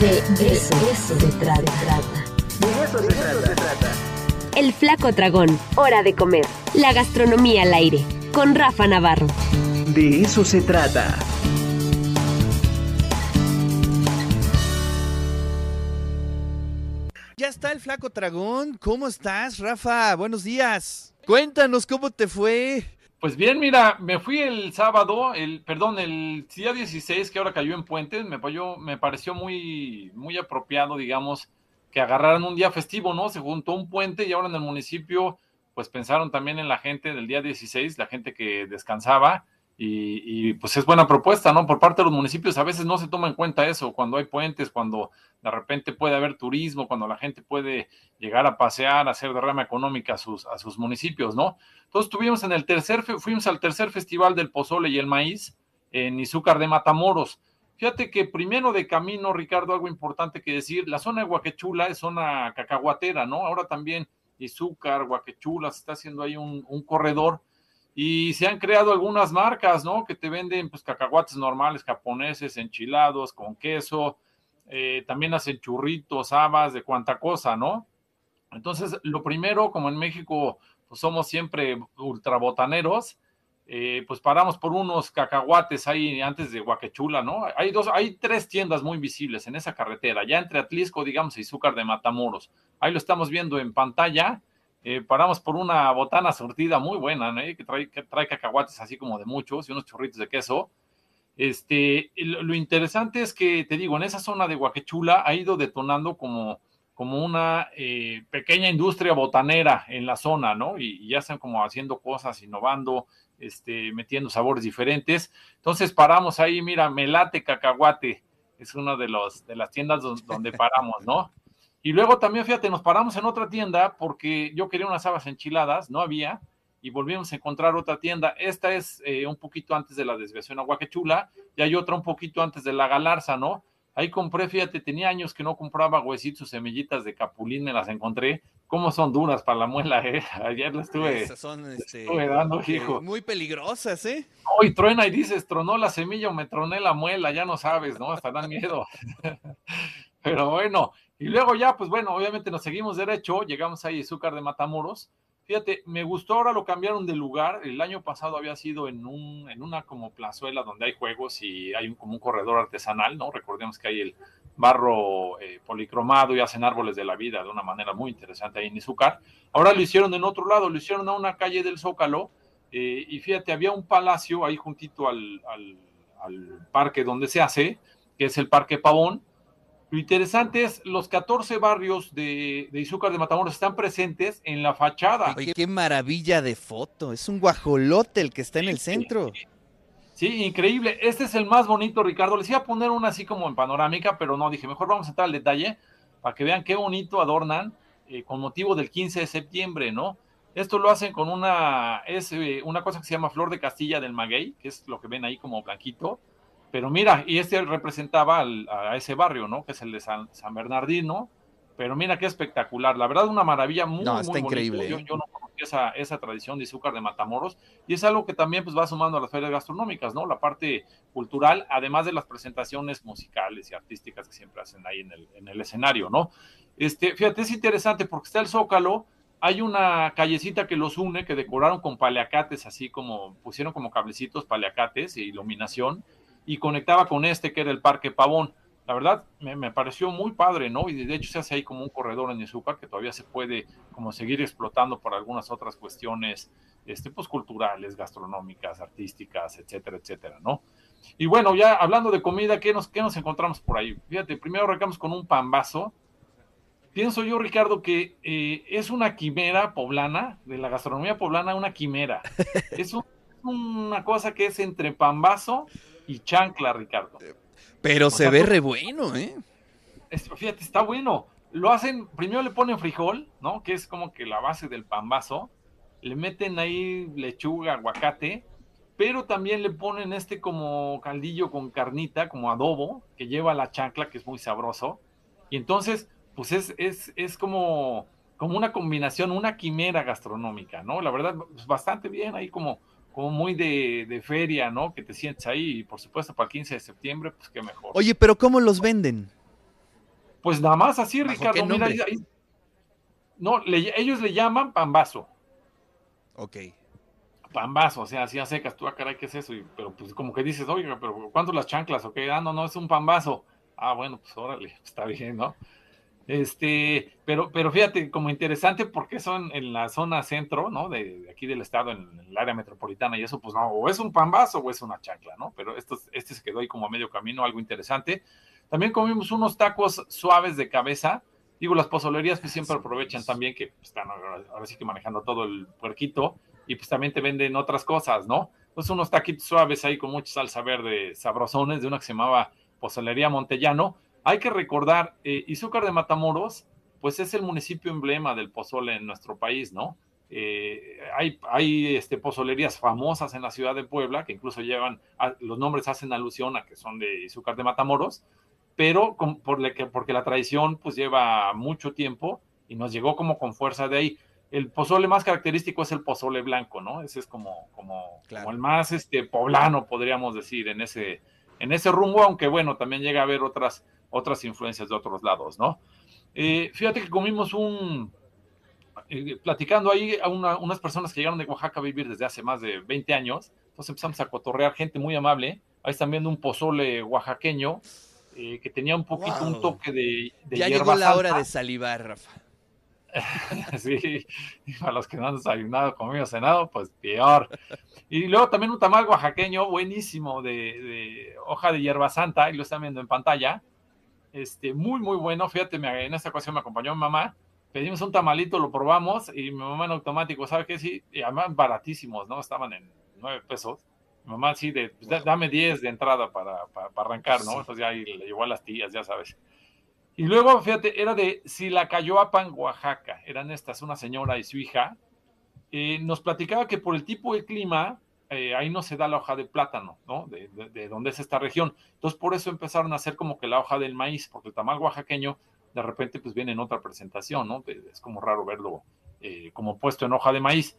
De eso, se trata. De eso se trata. El Flaco Dragón, hora de comer. La gastronomía al aire, con Rafa Navarro. De eso se trata. Ya está el Flaco Dragón. ¿Cómo estás, Rafa? Buenos días. Cuéntanos cómo te fue. Pues bien, mira, me fui el sábado, el, perdón, el día 16 que ahora cayó en Puentes, me, me pareció muy, muy apropiado, digamos, que agarraran un día festivo, ¿no? Se juntó un puente y ahora en el municipio, pues pensaron también en la gente del día 16, la gente que descansaba, y, y, pues es buena propuesta, ¿no? Por parte de los municipios a veces no se toma en cuenta eso, cuando hay puentes, cuando de repente puede haber turismo, cuando la gente puede llegar a pasear, a hacer derrama económica a sus, a sus municipios, ¿no? Entonces tuvimos en el tercer, fuimos al tercer festival del pozole y el maíz en Izúcar de Matamoros. Fíjate que primero de camino, Ricardo, algo importante que decir, la zona de Huaquechula es zona cacahuatera, ¿no? Ahora también Izúcar, Huaquechula, se está haciendo ahí un corredor y se han creado algunas marcas, ¿no? Que te venden pues cacahuates normales, japoneses, enchilados, con queso, eh, también hacen churritos, habas, de cuanta cosa, ¿no? Entonces, lo primero, como en México pues somos siempre ultrabotaneros, eh, pues paramos por unos cacahuates ahí antes de Huaquechula, ¿no? Hay dos, hay tres tiendas muy visibles en esa carretera, ya entre Atlisco, digamos, y Zúcar de Matamoros. Ahí lo estamos viendo en pantalla eh, paramos por una botana surtida muy buena, que, trae, que trae cacahuates así como de muchos y unos churritos de queso. Este, lo interesante es que, te digo, en esa zona de Huaquechula ha ido detonando como, como una eh, pequeña industria botanera en la zona, ¿no? Y, ya están como haciendo cosas, innovando, este, metiendo sabores diferentes. Entonces paramos ahí, mira, Melate Cacahuate, es una de, los, de las tiendas donde paramos, ¿no? Y luego también, fíjate, nos paramos en otra tienda porque yo quería unas habas enchiladas, no había, y volvimos a encontrar otra tienda. Esta es eh, un poquito antes de la desviación a Huaquechula, y hay otra un poquito antes de la Galarza, ¿no? Ahí compré, fíjate, tenía años que no compraba huesitos, semillitas de capulín, me las encontré. ¿Cómo son duras para la muela, eh? Ayer las estuve, son, este, estuve dando, hijo. Muy peligrosas, ¿eh? Hoy truena y dices, tronó la semilla o me troné la muela, ya no sabes, ¿no? Hasta dan miedo. Pero bueno, y luego ya, pues bueno, obviamente nos seguimos derecho, llegamos ahí a Izúcar de Matamoros. Fíjate, me gustó, ahora lo cambiaron de lugar. El año pasado había sido en, un, en una como plazuela donde hay juegos y hay un, como un corredor artesanal, ¿no? Recordemos que hay el barro eh, policromado y hacen árboles de la vida de una manera muy interesante ahí en Izúcar. Ahora lo hicieron en otro lado, lo hicieron a una calle del Zócalo. Eh, y fíjate, había un palacio ahí juntito al, al, al parque donde se hace, que es el Parque Pavón lo interesante es los 14 barrios de, de Izúcar de Matamoros están presentes en la fachada. Oye, qué maravilla de foto. Es un guajolote el que está en el centro. Sí, increíble. Este es el más bonito, Ricardo. Les iba a poner una así como en panorámica, pero no, dije, mejor vamos a entrar al detalle para que vean qué bonito adornan eh, con motivo del 15 de septiembre, ¿no? Esto lo hacen con una, es eh, una cosa que se llama flor de Castilla del Maguey, que es lo que ven ahí como blanquito pero mira, y este representaba a ese barrio, ¿no? Que es el de San, Bernardino. Pero mira qué espectacular. La verdad, una maravilla muy, no, está increíble. Yo, ¿eh? yo, no conocía esa, esa, tradición de azúcar de Matamoros. Y es algo que también pues, va sumando a las ferias gastronómicas, ¿no? La parte cultural, además de las presentaciones musicales y artísticas que siempre hacen ahí en el, en el escenario, ¿no? Este, fíjate, es interesante porque está el Zócalo, hay una callecita que los une, que decoraron con paleacates, así como pusieron como cablecitos paleacates e iluminación y conectaba con este que era el Parque Pavón. La verdad, me, pareció muy padre, ¿no? Y de hecho se hace ahí como un corredor en azúcar que todavía se puede como seguir explotando por algunas otras cuestiones, este, pues culturales, gastronómicas, artísticas, etcétera, etcétera, ¿no? Y bueno, ya hablando de comida, ¿qué nos, qué nos encontramos por ahí? Fíjate, primero arrancamos con un pambazo. Pienso yo, Ricardo, que eh, es una quimera poblana, de la gastronomía poblana, una quimera. Es una cosa que es entre pambazo y chancla, Ricardo. Pero se ve re bueno, ¿eh? fíjate, está bueno. Lo hacen, primero le ponen frijol, ¿no? Que es como que la base del pambazo. Le meten ahí lechuga, aguacate, pero también le ponen este como caldillo con carnita, como adobo, que lleva la chancla, que es muy sabroso. Y entonces, pues es, es, es como, como una combinación, una quimera gastronómica, ¿no? La verdad, pues bastante bien, ahí como, como muy de, feria, ¿no? Que te sientes ahí y por supuesto para el 15 de septiembre, pues qué mejor. Oye, pero ¿cómo los venden? Pues nada más así, ¿Bajo Ricardo. qué Mira, ahí- no, le- ellos le llaman pambazo. Ok. Pambazo, o sea, así a secas, tú, ah, caray, ¿qué es eso? Y- pero pues como que dices, oiga, pero ¿cuánto las chanclas? Ok, ah, no, no, es un pambazo. Ah, bueno, pues órale, está bien, ¿no? Este, pero, pero fíjate, como interesante porque son en la zona centro, ¿no? De, de aquí del estado, en, el área metropolitana, y eso, pues no, o es un pambazo o es una chancla, ¿no? Pero esto, este se quedó ahí como a medio camino, algo interesante. También comimos unos tacos suaves de cabeza. Digo, las pozolerías pues siempre aprovechan también que pues, están ahora, ahora sí que manejando todo el puerquito y pues también te venden otras cosas, ¿no? Entonces unos taquitos suaves ahí con mucha salsa verde sabrosones de una que se llamaba Pozolería Montellano. Hay que recordar, eh, Izúcar de Matamoros, pues es el municipio emblema del pozole en nuestro país, ¿no? Eh, hay hay este, pozolerías famosas en la ciudad de Puebla que incluso llevan, a- los nombres hacen alusión a que son de Izúcar de Matamoros, pero con- por le- que- porque la tradición pues lleva mucho tiempo y nos llegó como con fuerza de ahí. El pozole más característico es el pozole blanco, ¿no? Ese es como, como, Claro. como el más este, poblano, podríamos decir, en ese, en ese rumbo, aunque bueno, también llega a haber otras, otras influencias de otros lados, ¿no? Eh, fíjate que comimos un, eh, platicando ahí a una- unas personas que llegaron de Oaxaca a vivir desde hace más de 20 años, entonces empezamos a cotorrear gente muy amable, ahí están viendo un pozole oaxaqueño eh, que tenía un poquito Wow. un toque de, de Ya hierba llegó la hora de salivar, Rafa. Sí, y para los que no han desayunado, comido, cenado, pues peor. Y luego también un tamal oaxaqueño buenísimo de, de hoja de hierba santa, y lo están viendo en pantalla. Este, muy, muy bueno. Fíjate, me- en esta ocasión me acompañó mi mamá. Pedimos un tamalito, lo probamos, y mi mamá en automático, ¿sabe qué? Sí, y además baratísimos, ¿no? Estaban en nueve pesos. Mi mamá sí, de, pues, da- dame 10 de entrada para, para, para arrancar, ¿no? Sí. Entonces ya ahí le llevó a las tías, ya sabes. Y luego, fíjate, era de Silacayoapan, Oaxaca. Eran estas, una señora y su hija. Eh, nos platicaba que por el tipo de clima, eh, ahí no se da la hoja de plátano, ¿no? De, de, de es esta región. Entonces, por eso empezaron a hacer como que la hoja del maíz, porque el tamal oaxaqueño, de repente, pues viene en otra presentación, ¿no? Es como raro verlo eh, como puesto en hoja de maíz.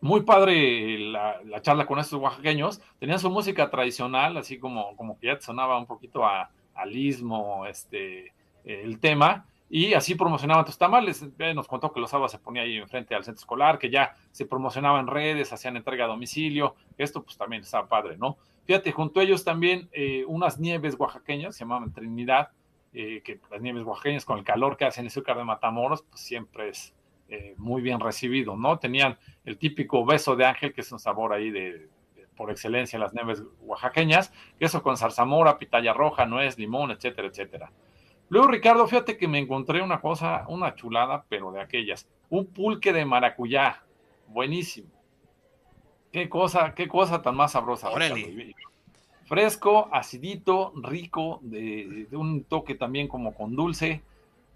Muy padre la, la charla con estos oaxaqueños. Tenían su música tradicional, así como, como que ya sonaba un poquito a, al istmo, este, el tema, y así promocionaban tus tamales. Eh, nos contó que los sábados se ponía ahí enfrente al centro escolar, que ya se promocionaba en redes, hacían entrega a domicilio. Esto pues también estaba padre, ¿no? Fíjate, junto a ellos también eh, unas nieves oaxaqueñas, se llamaban Trinidad, eh, que las nieves oaxaqueñas con el calor que hacen en azúcar de Matamoros, pues siempre es eh, muy bien recibido, ¿no? Tenían el típico beso de ángel, que es un sabor ahí de, por excelencia las nieves oaxaqueñas, queso con zarzamora, pitaya roja, nuez, limón, etcétera, etcétera. Luego, Ricardo, fíjate que me encontré una cosa, una chulada, pero de aquellas. Un pulque de maracuyá. Buenísimo. Qué cosa, qué cosa tan más sabrosa. Órale. Fresco, acidito, rico, de, de un toque también como con dulce.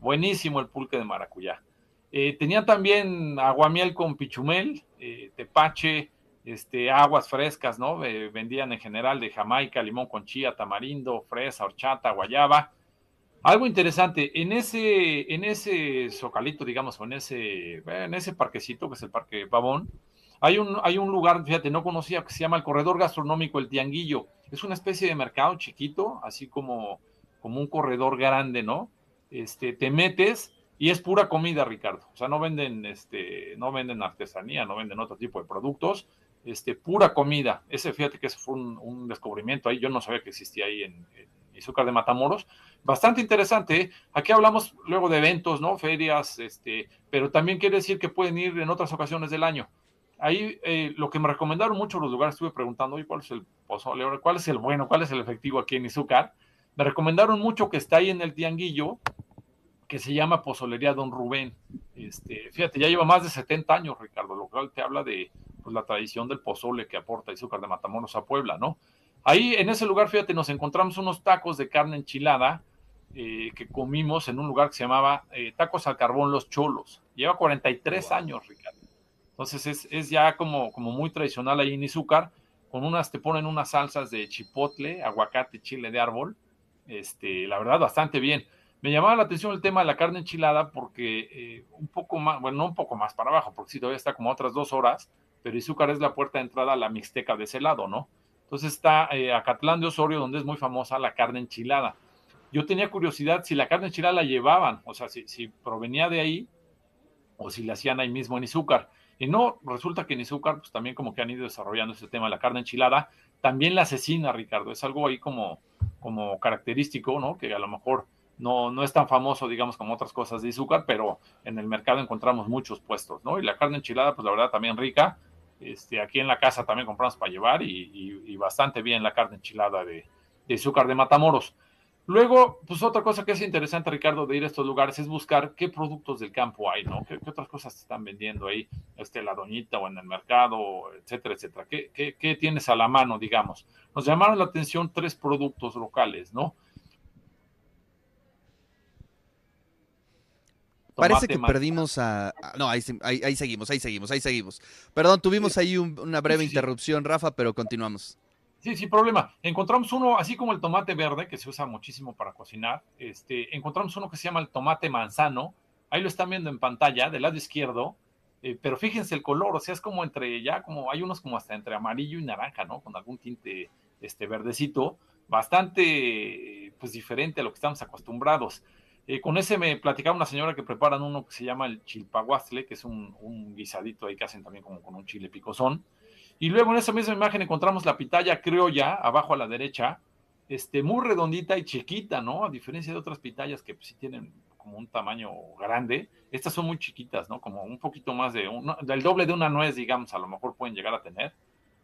Buenísimo el pulque de maracuyá. Eh, tenía también aguamiel con pichumel, eh, tepache, este, aguas frescas, ¿no? Eh, vendían en general de Jamaica, limón con chía, tamarindo, fresa, horchata, guayaba. Algo interesante, en ese, en ese zocalito, digamos, o en ese, en ese parquecito, que es el Parque Pavón, hay un, hay un lugar, fíjate, no conocía, que se llama el Corredor Gastronómico El Tianguillo. Es una especie de mercado chiquito, así como, como un corredor grande, ¿no? Este, te metes y es pura comida, Ricardo. O sea, no venden, este, no venden artesanía, no venden otro tipo de productos, este, pura comida. Ese, fíjate que ese fue un, descubrimiento ahí. Yo no sabía que existía ahí en, en Izúcar de Matamoros. Bastante interesante. ¿eh? Aquí hablamos luego de eventos, ¿no? Ferias, este, pero también quiere decir que pueden ir en otras ocasiones del año. Ahí eh, lo que me recomendaron mucho los lugares, estuve preguntando, oye, ¿cuál es el pozole? ¿Cuál es el bueno? ¿Cuál es el efectivo aquí en Izúcar? Me recomendaron mucho que está ahí en el Tianguillo, que se llama Pozolería Don Rubén. Este, fíjate, ya lleva más de 70 años, Ricardo, lo cual te habla de pues, la tradición del pozole que aporta Izúcar de Matamoros a Puebla, ¿no? Ahí en ese lugar, fíjate, nos encontramos unos tacos de carne enchilada eh, que comimos en un lugar que se llamaba eh, Tacos al Carbón Los Cholos. Lleva 43 años, Ricardo. Entonces es, es ya como, como muy tradicional ahí en Izúcar. Con unas, te ponen unas salsas de chipotle, aguacate, chile de árbol. Este, la verdad, bastante bien. Me llamaba la atención el tema de la carne enchilada porque eh, un poco más, bueno, no un poco más para abajo, porque sí todavía está como otras dos horas, pero Izúcar es la puerta de entrada a la Mixteca de ese lado, ¿no? Entonces está eh, Acatlán de Osorio, donde es muy famosa la carne enchilada. Yo tenía curiosidad si la carne enchilada la llevaban, o sea, si, provenía de ahí o si la hacían ahí mismo en Izúcar. Y no, resulta que en Izúcar, pues también como que han ido desarrollando este tema la carne enchilada, también la asesina, Ricardo, es algo ahí como, como característico, ¿no? Que a lo mejor no, no es tan famoso, digamos, como otras cosas de azúcar, pero en el mercado encontramos muchos puestos, ¿no? Y la carne enchilada, pues la verdad también rica. Este, aquí en la casa también compramos para llevar y, bastante bien la carne enchilada de, de, azúcar de Matamoros. Luego, pues otra cosa que es interesante, Ricardo, de ir a estos lugares es buscar qué productos del campo hay, ¿no? ¿Qué, otras cosas se están vendiendo ahí, este, la doñita o en el mercado, etcétera, etcétera? ¿Qué, qué, qué tienes a la mano, digamos? Nos llamaron la atención tres productos locales, ¿no? Parece que perdimos a... No, ahí, seguimos, ahí seguimos, ahí seguimos. Perdón, tuvimos ahí una breve interrupción, Rafa, pero continuamos. Sí, sin problema. Encontramos uno, así como el tomate verde, que se usa muchísimo para cocinar, este, encontramos uno que se llama el tomate manzano. Ahí lo están viendo en pantalla, del lado izquierdo. Eh, pero fíjense el color, o sea, es como entre, ya como, hay unos como hasta entre amarillo y naranja, ¿no? Con algún tinte este, verdecito, bastante, pues diferente a lo que estamos acostumbrados. Eh, con ese me platicaba una señora que preparan uno que se llama el chilpaguastle, que es un, guisadito ahí que hacen también como con un chile picosón. Y luego en esa misma imagen encontramos la pitaya criolla, abajo a la derecha, este, muy redondita y chiquita, ¿no? A diferencia de otras pitayas que pues, sí tienen como un tamaño grande, estas son muy chiquitas, ¿no? Como un poquito más de, del doble de una nuez, digamos, a lo mejor pueden llegar a tener,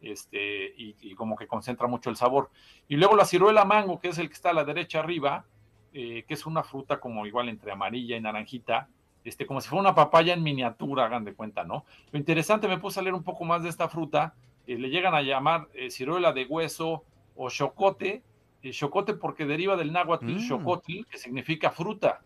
este, y como que concentra mucho el sabor. Y luego la ciruela mango, que es el que está a la derecha arriba, eh, que es una fruta como igual entre amarilla y naranjita, este, como si fuera una papaya en miniatura, hagan de cuenta, ¿no? Lo interesante, me puse a leer un poco más de esta fruta, eh, le llegan a llamar eh, ciruela de hueso o chocote, chocote porque deriva del náhuatl mm. que significa fruta.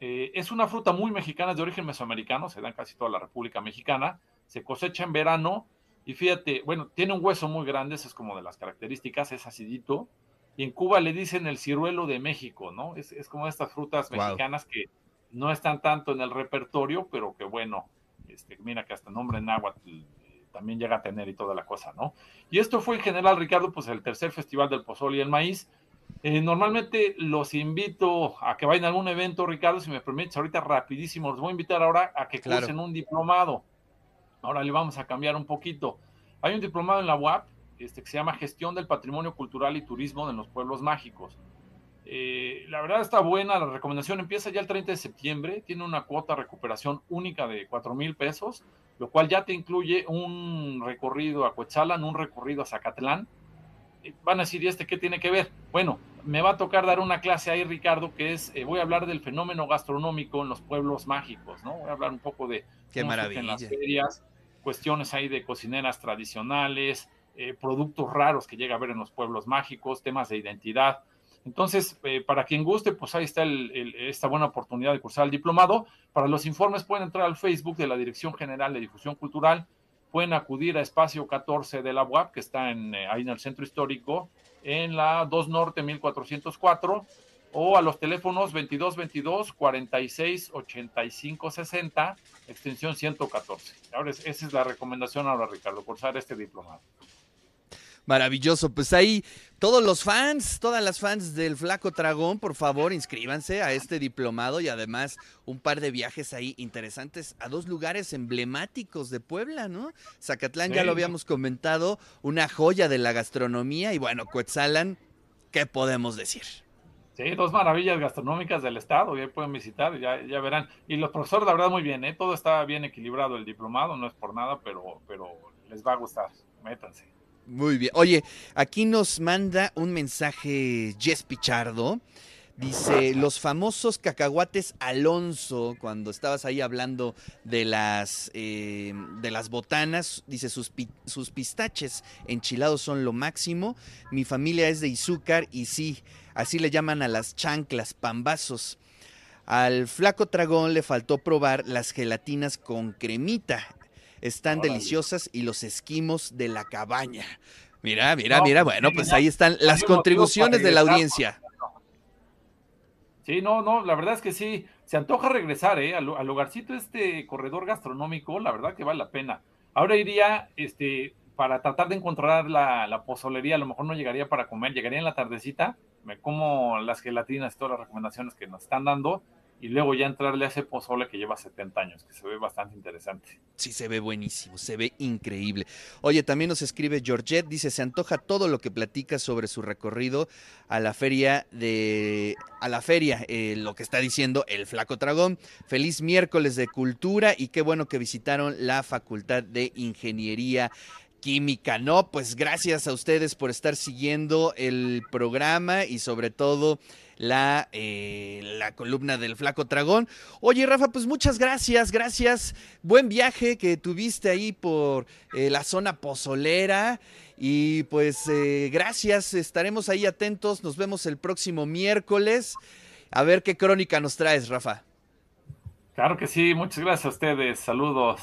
es una fruta muy mexicana, de origen mesoamericano, se da en casi toda la República Mexicana, se cosecha en verano y fíjate, bueno, tiene un hueso muy grande, eso es como de las características, es acidito, y en Cuba le dicen el ciruelo de México, ¿no? Es, como estas frutas mexicanas que no están tanto en el repertorio, pero que bueno, este, mira que hasta nombre en agua eh, también llega a tener y toda la cosa, ¿no? Y esto fue en general, Ricardo, pues el tercer festival del pozol y el maíz. Eh, normalmente los invito a que vayan a algún evento, Ricardo, si me permites, ahorita rapidísimo, los voy a invitar ahora a que claro. cursen un diplomado. Ahora le vamos a cambiar un poquito. Hay un diplomado en la UAP este, que se llama Gestión del Patrimonio Cultural y Turismo de los Pueblos Mágicos. Eh, la verdad está buena, la recomendación empieza ya el 30 de septiembre, tiene una cuota de recuperación única de 4 mil pesos, lo cual ya te incluye un recorrido a Coetzalan, un recorrido a Zacatlán. Eh, van a decir, ¿y este qué tiene que ver? Bueno, me va a tocar dar una clase ahí, Ricardo, que es, eh, voy a hablar del fenómeno gastronómico en los pueblos mágicos, ¿no? Voy a hablar un poco de qué maravilla. en las ferias, cuestiones ahí de cocineras tradicionales, eh, productos raros que llega a ver en los pueblos mágicos, temas de identidad. Entonces, eh, para quien guste, pues ahí está esta buena oportunidad de cursar el diplomado. Para los informes pueden entrar al Facebook de la Dirección General de Difusión Cultural, pueden acudir a espacio 14 de la UAP, que está en, eh, ahí en el centro histórico, en la 2 Norte 1404, o a los teléfonos 2222 46 85 60, extensión 114. Ahora, esa es la recomendación ahora, Ricardo, cursar este diplomado. Maravilloso. Pues ahí, todos los fans, todas las fans del Flaco Dragón, por favor, inscríbanse a este diplomado y además un par de viajes ahí interesantes a dos lugares emblemáticos de Puebla, ¿no? Zacatlán, ya lo habíamos comentado, una joya de la gastronomía y bueno, Cuetzalan, ¿qué podemos decir? Sí, dos maravillas gastronómicas del estado, ya pueden visitar, ya, ya verán. Y los profesores, la verdad, muy bien, ¿eh? todo está bien equilibrado el diplomado, no es por nada, pero, pero les va a gustar, métanse. Muy bien. Oye, aquí nos manda un mensaje Jess Pichardo. Dice, los famosos cacahuates Alonso, cuando estabas ahí hablando de las, eh, de las botanas, dice, sus, sus pistaches enchilados son lo máximo. Mi familia es de Izúcar y sí, así le llaman a las chanclas, pambazos. Al flaco tragón le faltó probar las gelatinas con cremita están deliciosas y los esquimos de la cabaña. Mira, mira, mira, pues, bueno, pues ahí están las contribuciones de la audiencia. Sí, no, no, la verdad es que sí, se antoja regresar, ¿eh? Al, lugarcito este corredor gastronómico, la verdad que vale la pena. Ahora iría, este, para tratar de encontrar la, la, pozolería, a lo mejor no llegaría para comer, llegaría en la tardecita, me como las gelatinas, todas las recomendaciones que nos están dando y luego ya entrarle a ese pozole que lleva 70 años, que se ve bastante interesante. Sí, se ve buenísimo, se ve increíble. Oye, también nos escribe Georgette, dice, se antoja todo lo que platica sobre su recorrido a la feria de, a la feria, eh, lo que está diciendo el flaco dragón. Feliz miércoles de cultura y qué bueno que visitaron la Facultad de Ingeniería química, ¿no? Pues gracias a ustedes por estar siguiendo el programa y sobre todo la, eh, la columna del Flaco Dragón. Oye, Rafa, pues muchas gracias, gracias. Buen viaje que tuviste ahí por eh, la zona pozolera. Y pues eh, gracias, estaremos ahí atentos. Nos vemos el próximo miércoles. A ver qué crónica nos traes, Rafa. Claro que sí, muchas gracias a ustedes. Saludos.